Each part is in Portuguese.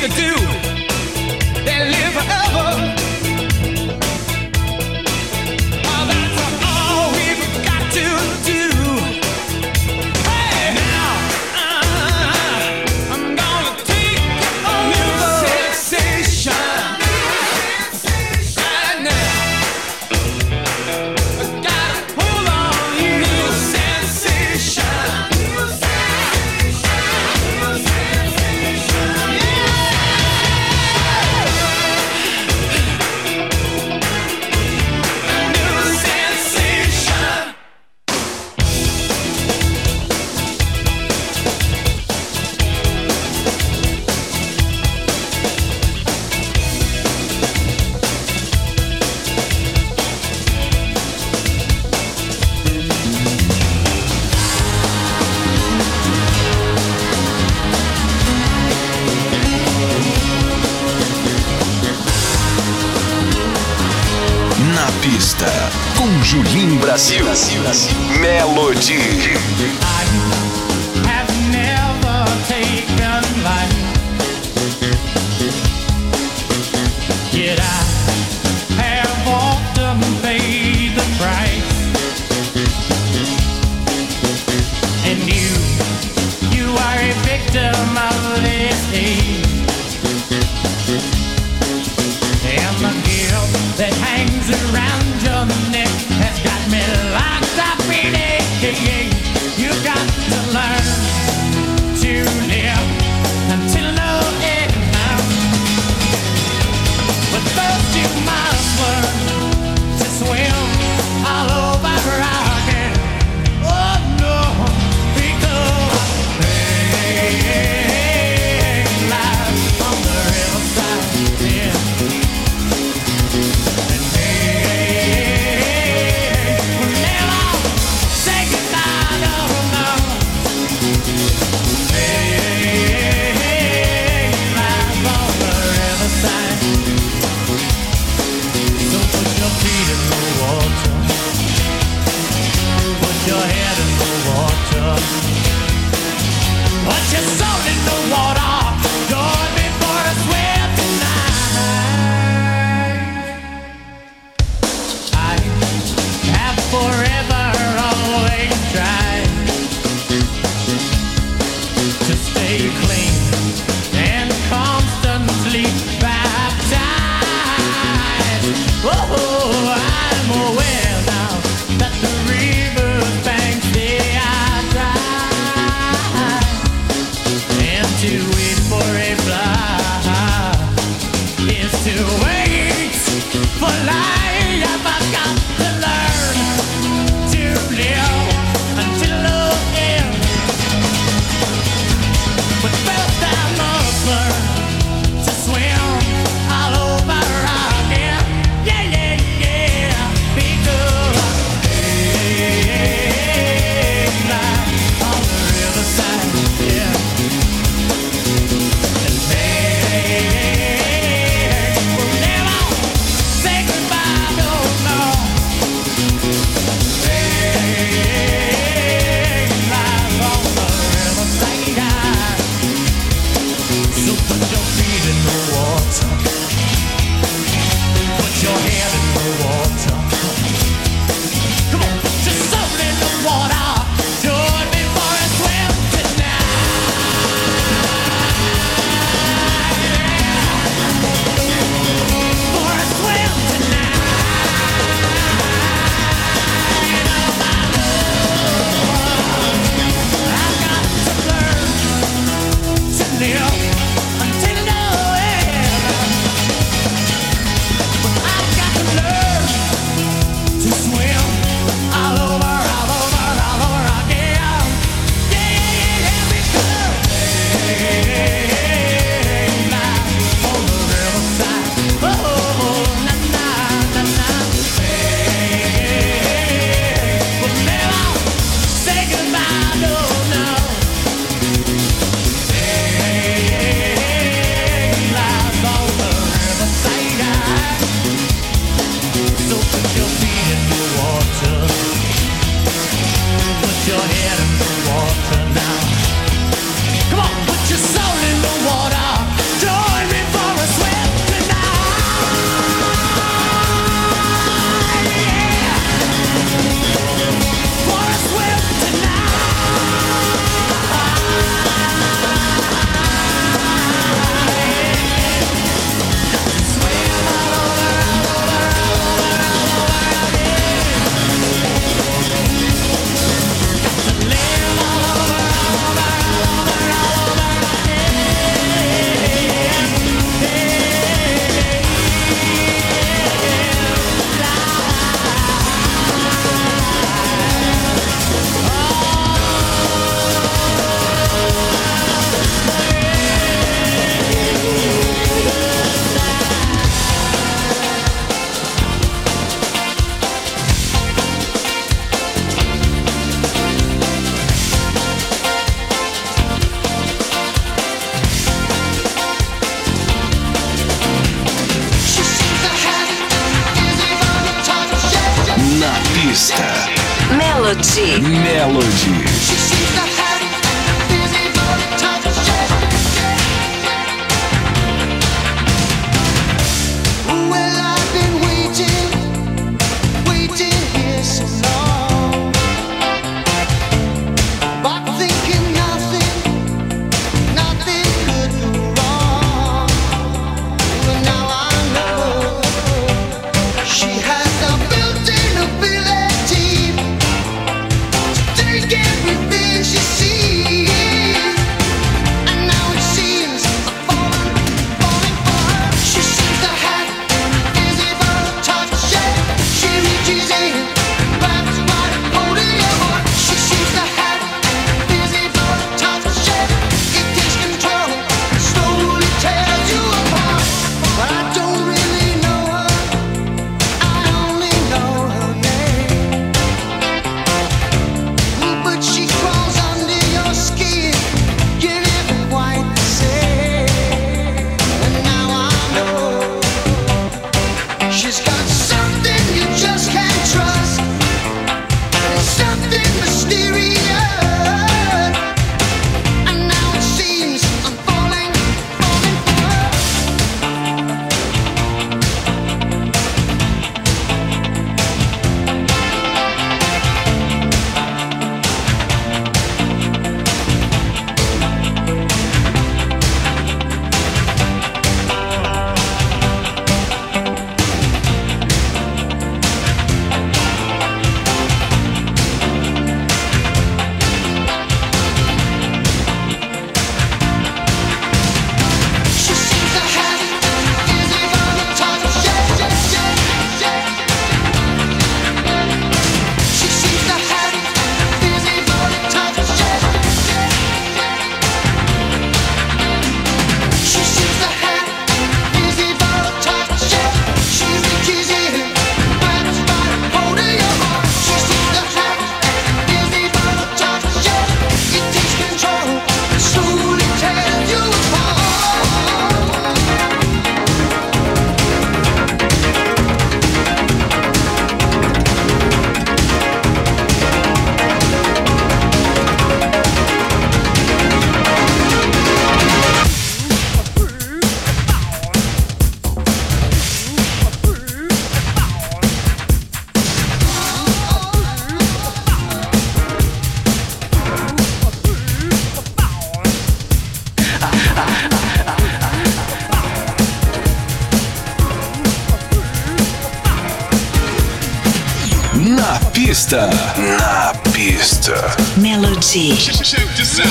you do?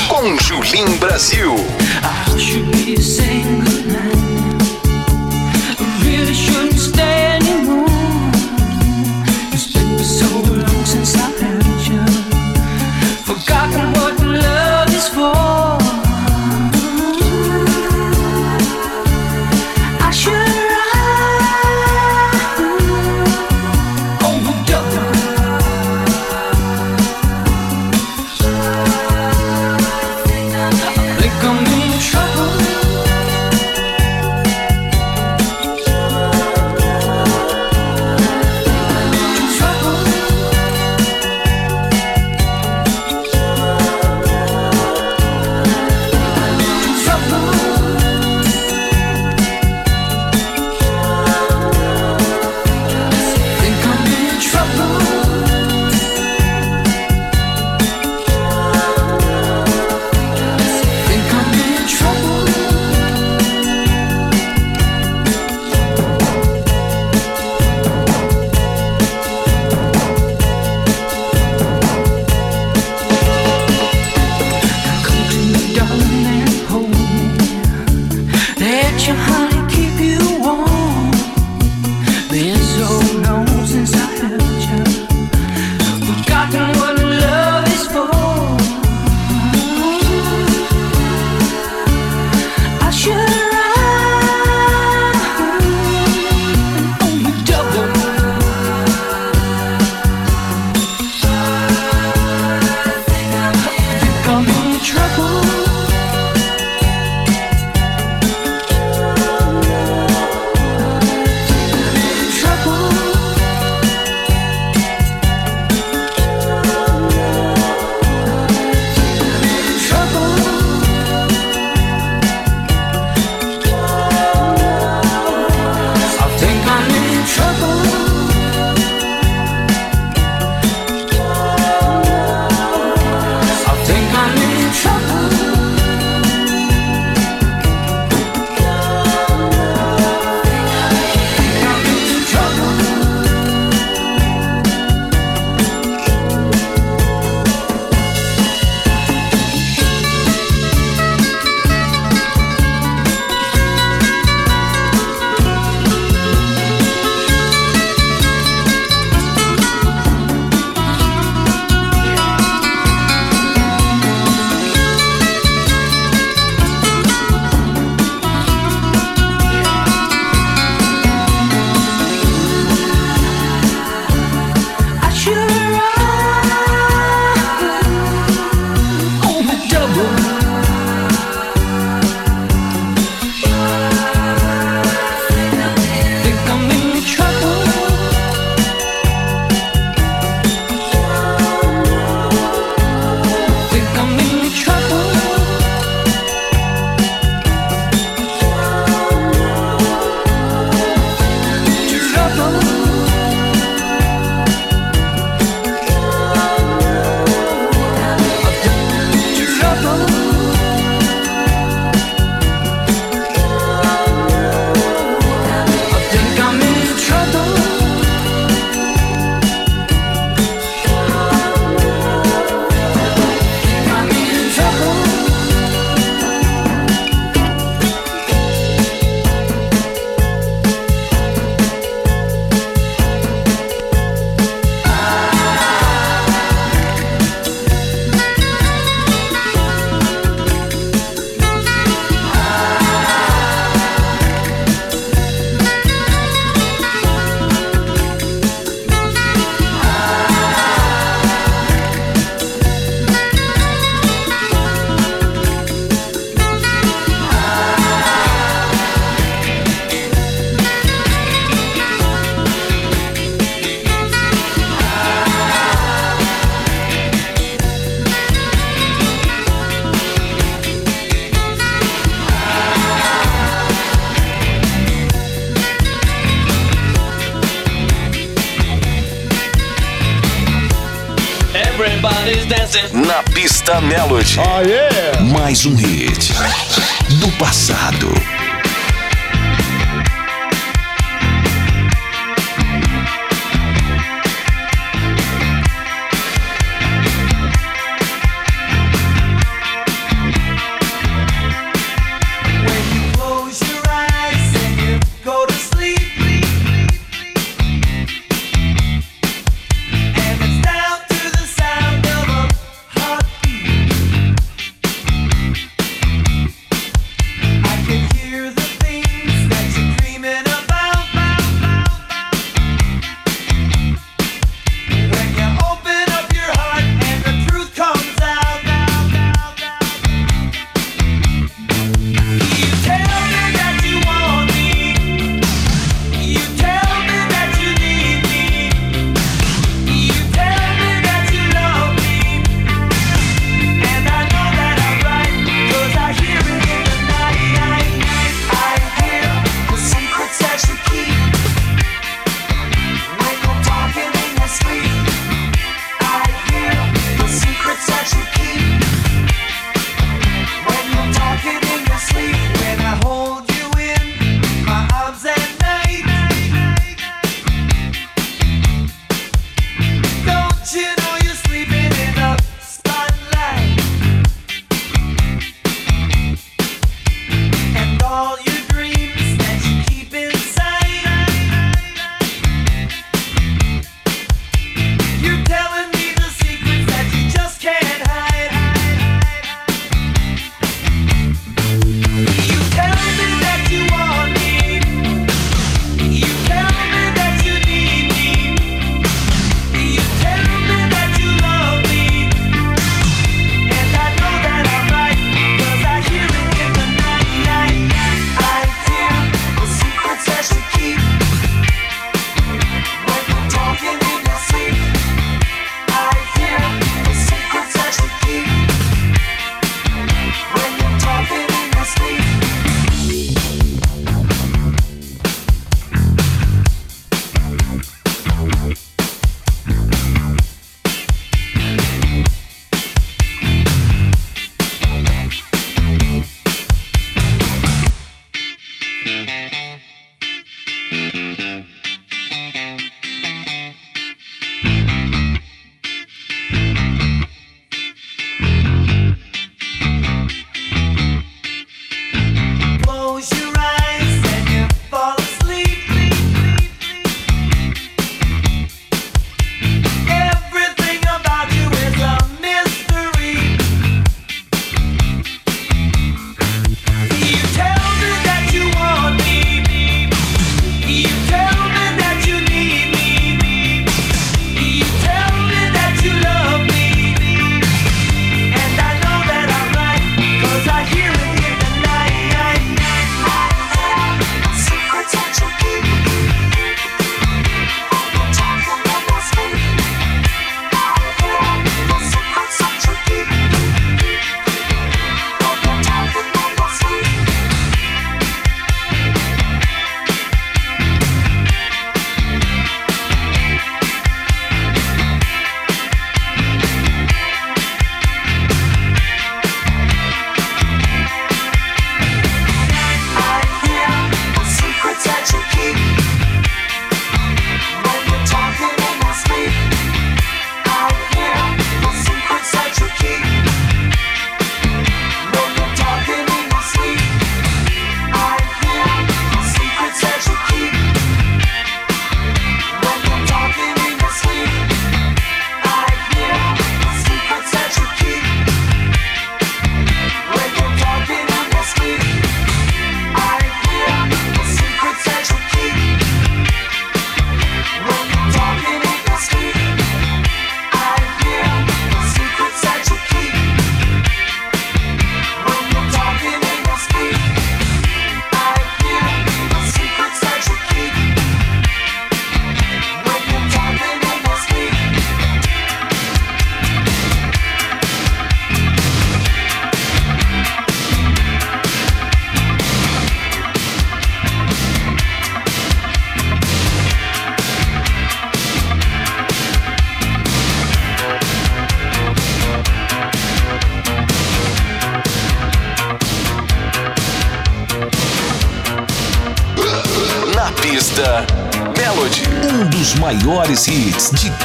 Com Julim Brasil. I should be saying goodnight. Melody. Oh, yeah. Mais um hit do passado.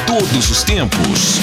Todos os tempos.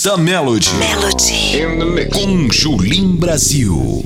Revista Melody. Melody. Com Julim Brasil.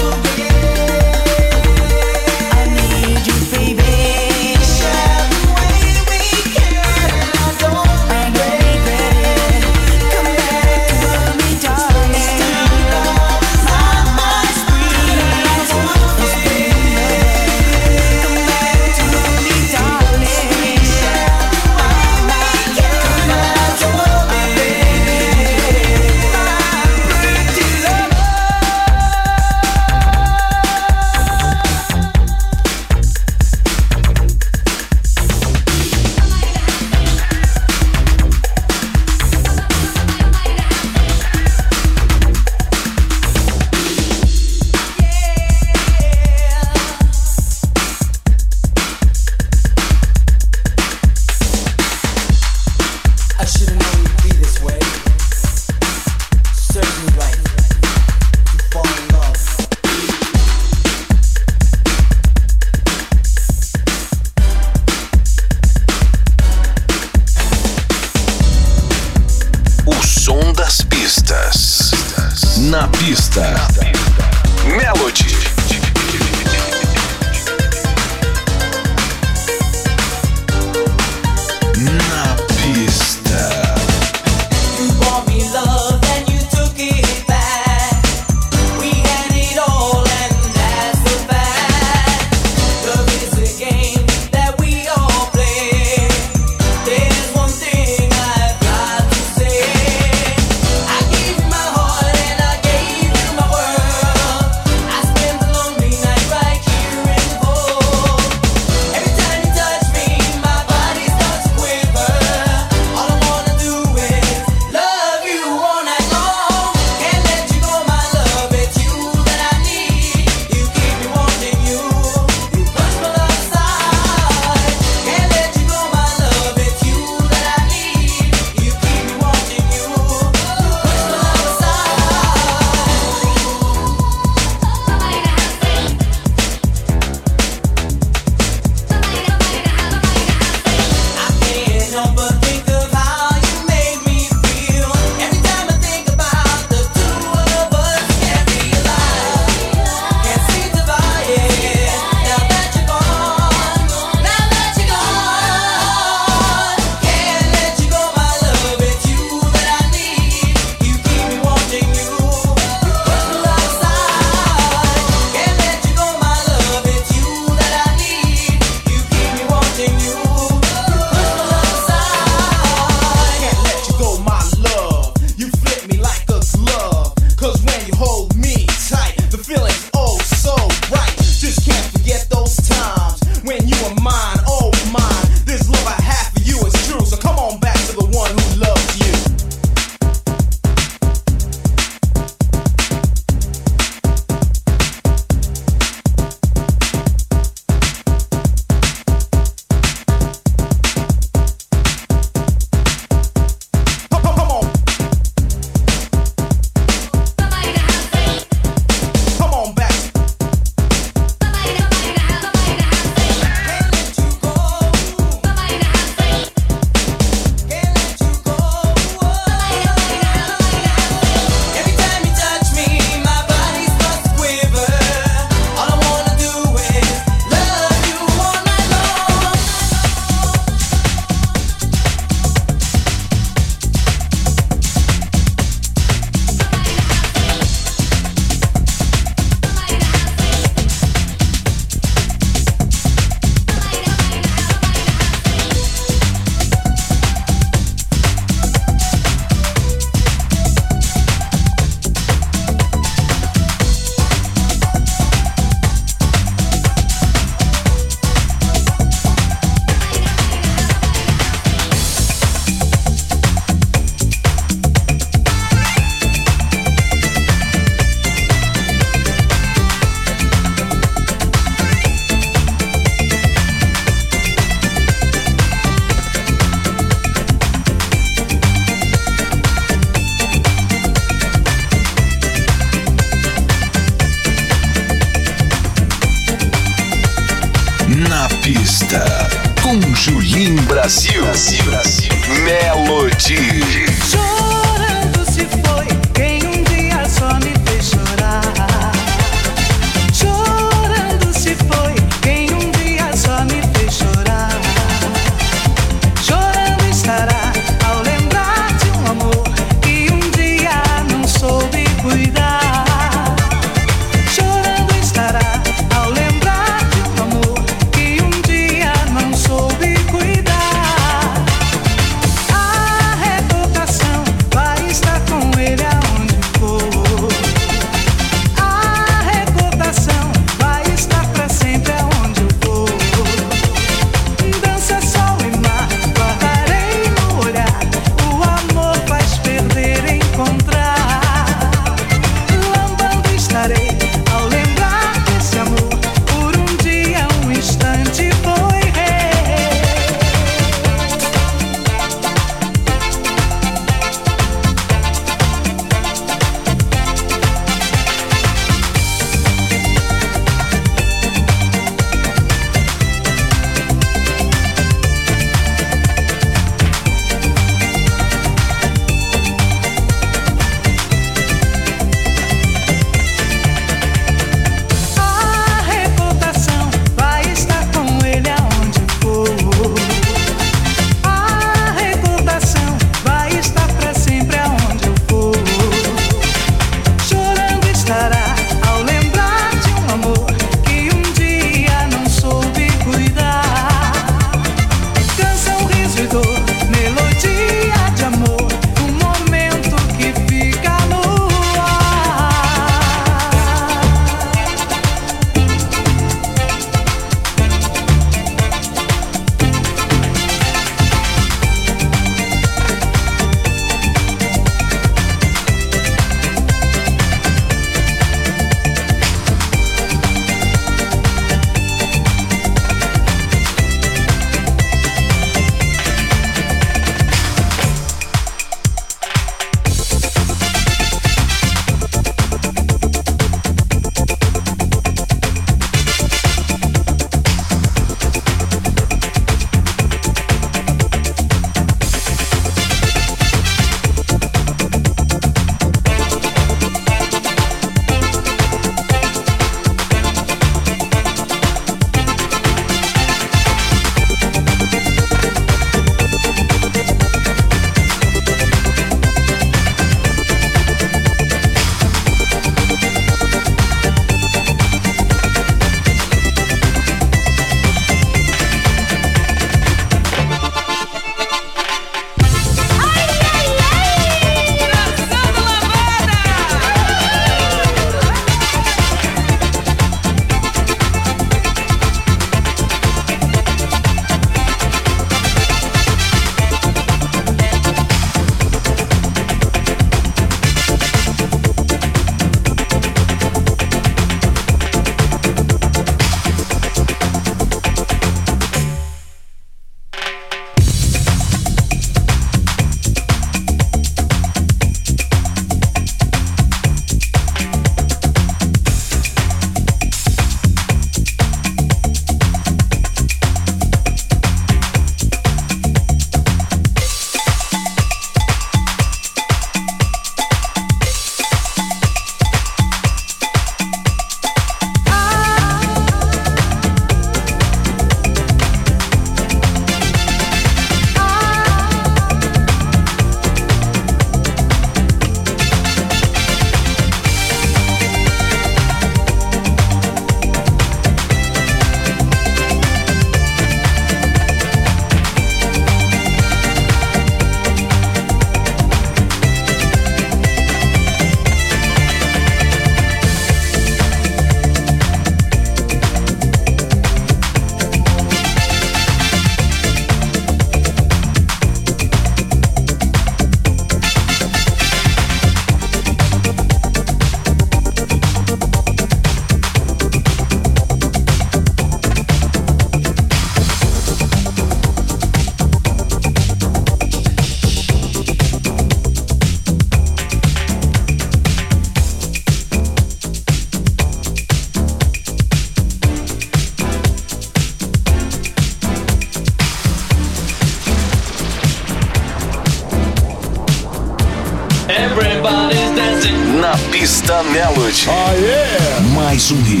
Sorrir.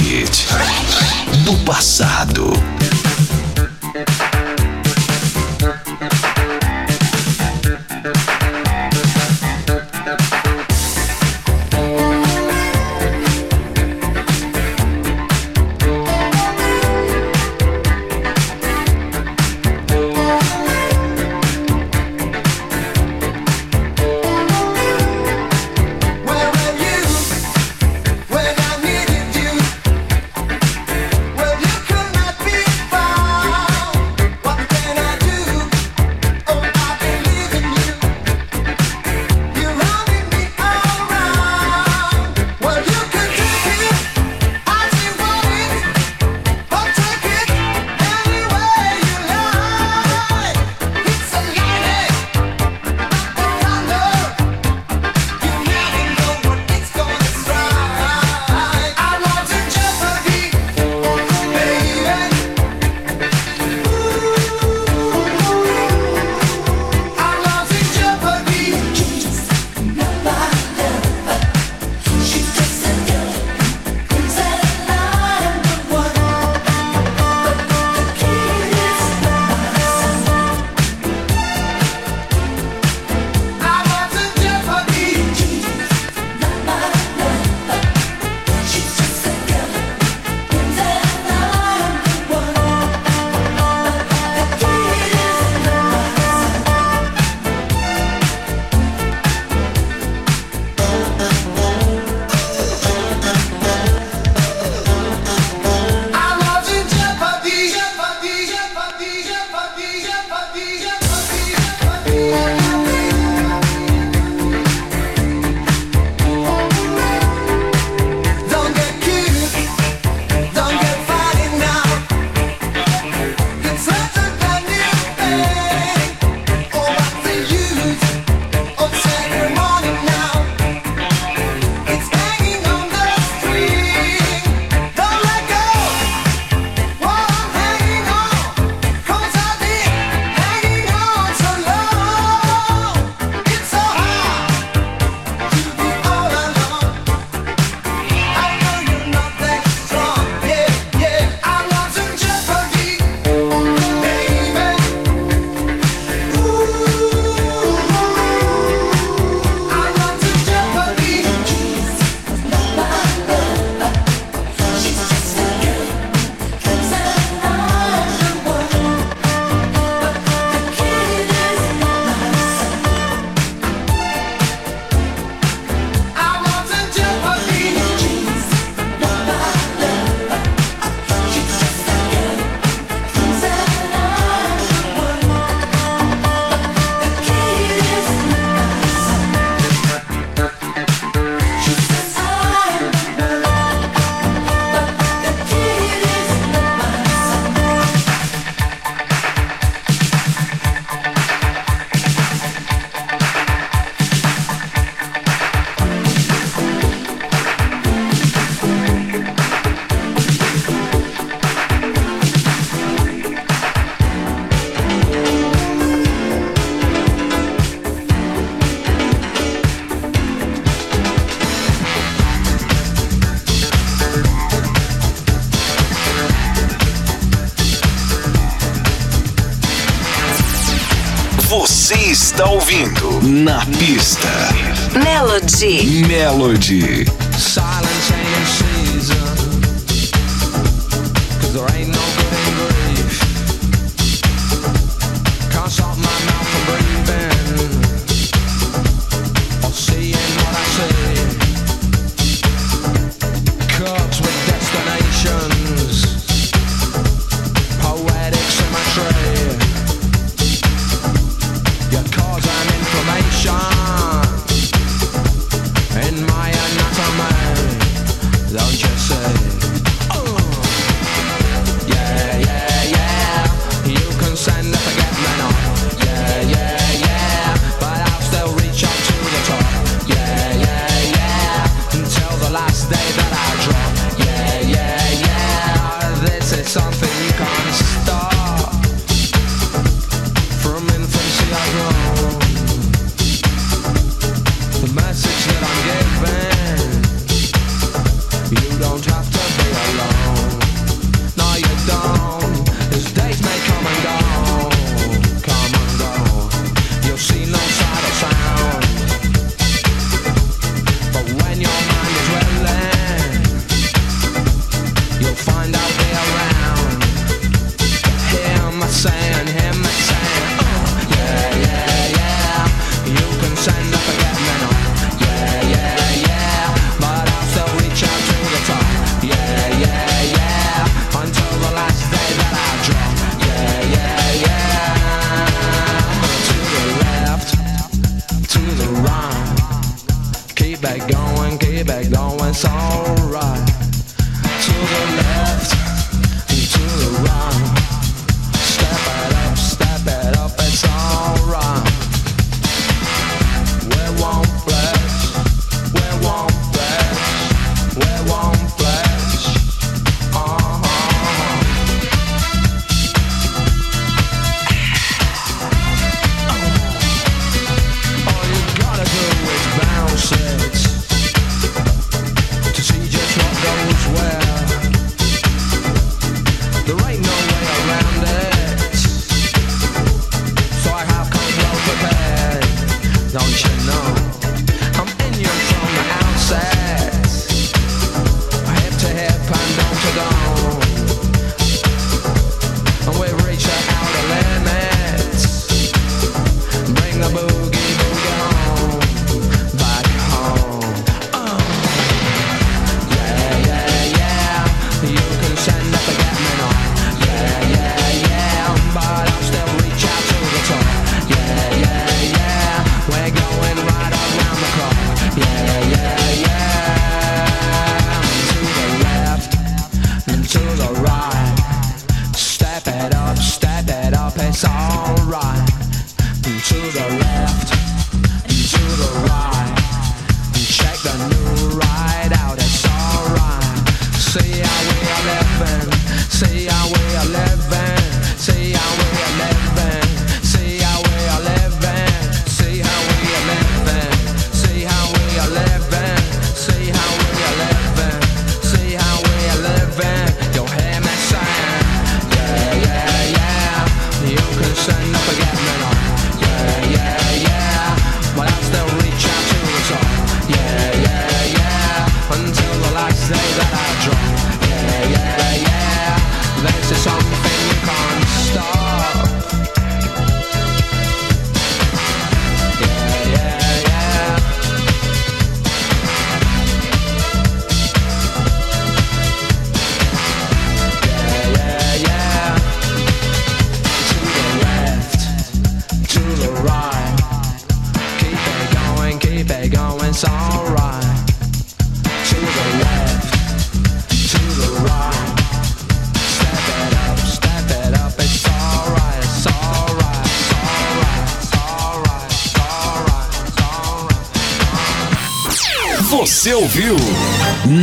Na pista. Melody. Melody. Silence ain't season. Cause there ain't no You don't have